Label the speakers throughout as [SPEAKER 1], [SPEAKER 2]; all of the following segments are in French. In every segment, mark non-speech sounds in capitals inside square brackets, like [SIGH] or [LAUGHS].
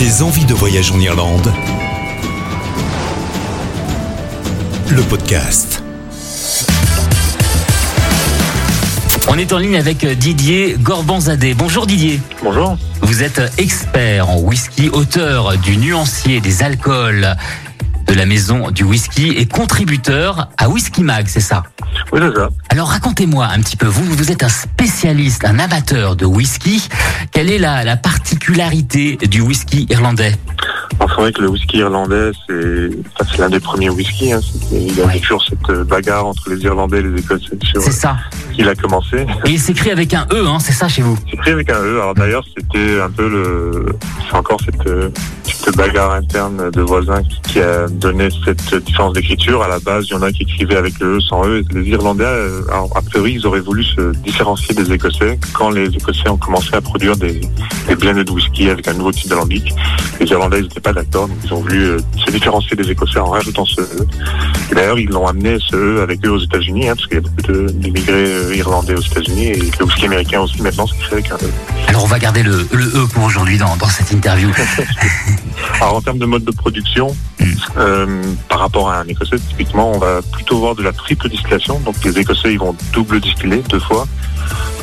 [SPEAKER 1] Des envies de voyage en Irlande. Le podcast.
[SPEAKER 2] On est en ligne avec Didier Gorbanzadeh. Bonjour Didier.
[SPEAKER 3] Bonjour.
[SPEAKER 2] Vous êtes expert en whisky, auteur du nuancier des alcools de la maison du whisky et contributeur à Whisky Mag, c'est ça?
[SPEAKER 3] Oui, c'est ça.
[SPEAKER 2] Alors racontez-moi un petit peu, vous, vous êtes un spécialiste, un amateur de whisky. Quelle est la, la particularité du whisky irlandais?
[SPEAKER 3] C'est vrai que le whisky irlandais, c'est enfin, l'un des premiers whiskies. Hein. Il y avait
[SPEAKER 2] Ouais.
[SPEAKER 3] toujours cette euh, bagarre entre les Irlandais et les Écossais sur
[SPEAKER 2] C'est ça.
[SPEAKER 3] qui il a commencé. [LAUGHS]
[SPEAKER 2] Et il s'écrit avec un E, hein, c'est ça chez vous?
[SPEAKER 3] C'est écrit avec un E. Alors d'ailleurs, c'était un peu le... C'est encore cette, euh, cette bagarre interne de voisins qui, qui a donné cette différence d'écriture. À la base, il y en a qui écrivaient avec le E sans E. Les Irlandais, euh, alors, a priori, ils auraient voulu se différencier des Écossais. Quand les Écossais ont commencé à produire des, des blended whisky avec un nouveau type d'alambic, les Irlandais n'étaient pas ils ont voulu euh, se différencier des Écossais en rajoutant ce E. D'ailleurs, ils l'ont amené ce E avec eux aux États-Unis, hein, parce qu'il y a beaucoup d'immigrés euh, irlandais aux États-Unis et le whisky américain aussi maintenant c'est écrit avec un E.
[SPEAKER 2] Alors on va garder le, le E pour aujourd'hui dans, dans cette interview. [LAUGHS]
[SPEAKER 3] Alors en termes de mode de production,
[SPEAKER 2] Mm.
[SPEAKER 3] euh, par rapport à un Écossais, typiquement, on va plutôt voir de la triple distillation. Donc les Écossais, ils vont double distiller deux fois.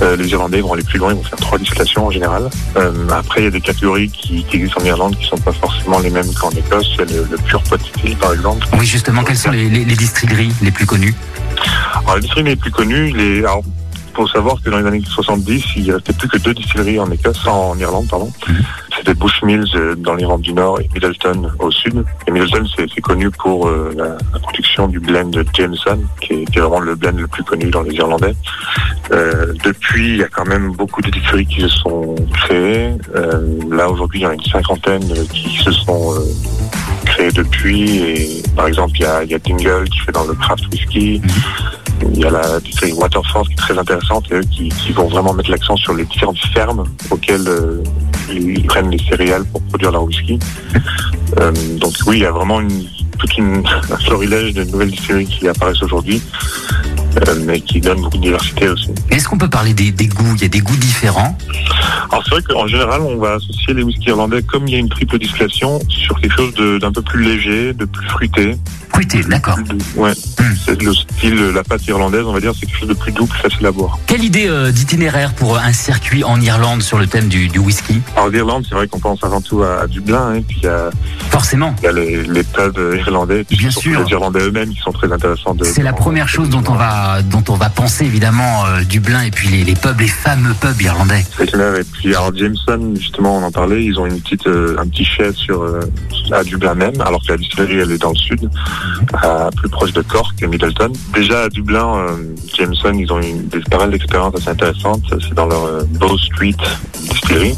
[SPEAKER 3] Euh, les Irlandais vont aller plus loin, ils vont faire trois distillations en général. Euh, après, il y a des catégories qui, qui existent en Irlande qui sont pas forcément les mêmes qu'en Écosse. Il y a le, le pure pot par exemple.
[SPEAKER 2] Oui, justement, quelles sont les, les, les distilleries les plus connues?
[SPEAKER 3] Alors, la distillerie les plus connue, les... Alors, faut savoir que dans les années 70, il restait plus que deux distilleries en Écosse, en Irlande, pardon.
[SPEAKER 2] Mhm.
[SPEAKER 3] C'était Bushmills euh, dans l'Irlande du Nord et Middleton au sud. Et Middleton, c'est connu pour euh, la, la production du blend de Jameson, qui est, qui est vraiment le blend le plus connu dans les Irlandais. Euh, depuis, il y a quand même beaucoup de distilleries qui se sont créées. Euh, là, aujourd'hui, il y en a une cinquantaine qui se sont créées depuis. Et par exemple, il y a, il y a Dingle qui fait dans le craft whisky. Il y a la distillerie Waterford qui est très intéressante et eux qui, qui vont vraiment mettre l'accent sur les différentes fermes auxquelles euh, ils prennent les céréales pour produire leur whisky. [LAUGHS] Euh, donc oui, il y a vraiment une, toute une, [LAUGHS] un florilège de nouvelles distilleries qui apparaissent aujourd'hui, euh, mais qui donnent beaucoup de diversité aussi.
[SPEAKER 2] Est-ce qu'on peut parler des, des goûts? Il y a des goûts différents?
[SPEAKER 3] Alors c'est vrai qu'en général, on va associer les whiskies irlandais, comme il y a une triple distillation, sur quelque chose de- d'un peu plus léger, de plus fruité.
[SPEAKER 2] Fruité, d'accord.
[SPEAKER 3] Ouais, c'est le style, la pâte irlandaise, on va dire, c'est quelque chose de plus doux, plus facile à boire.
[SPEAKER 2] Quelle idée euh, d'itinéraire pour un circuit en Irlande sur le thème du, du whisky?
[SPEAKER 3] Alors l'Irlande, c'est vrai qu'on pense avant tout à, à Dublin, hein, puis il y a,
[SPEAKER 2] Forcément.
[SPEAKER 3] il y a les, les pubs euh, irlandais, puis
[SPEAKER 2] Bien
[SPEAKER 3] surtout
[SPEAKER 2] sûr.
[SPEAKER 3] les Irlandais eux-mêmes qui sont très intéressants. De,
[SPEAKER 2] C'est la première chose dont on va dont on va penser évidemment euh, Dublin et puis les, les pubs, les fameux pubs irlandais.
[SPEAKER 3] C'est clair. Et puis alors Jameson, justement, on en parlait, ils ont une petite, euh, un petit chai sur euh, à Dublin même, alors que la distillerie elle est dans le sud, plus proche de Cork et Middleton. Déjà à Dublin, euh, Jameson, ils ont une, des, pas mal d'expériences assez intéressantes. C'est dans leur euh, Bow Street distillerie.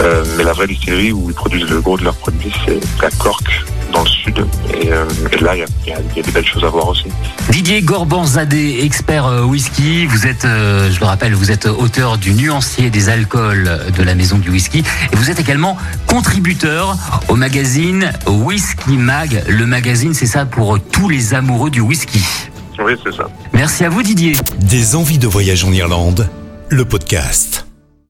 [SPEAKER 3] Euh, mais la vraie distillerie où ils produisent le gros de leurs produits, c'est à Cork, dans le sud. Et, euh, et là, il y a, il y a- il y a des belles choses à voir aussi.
[SPEAKER 2] Didier Gorbanzadeh, expert euh, whisky, vous êtes, euh, je le rappelle, vous êtes auteur du nuancier des alcools de la maison du whisky et vous êtes également contributeur au magazine Whisky Mag. Le magazine, c'est ça pour tous les amoureux du whisky.
[SPEAKER 3] Oui, c'est ça.
[SPEAKER 2] Merci à vous Didier.
[SPEAKER 1] Des envies de voyage en Irlande. Le podcast.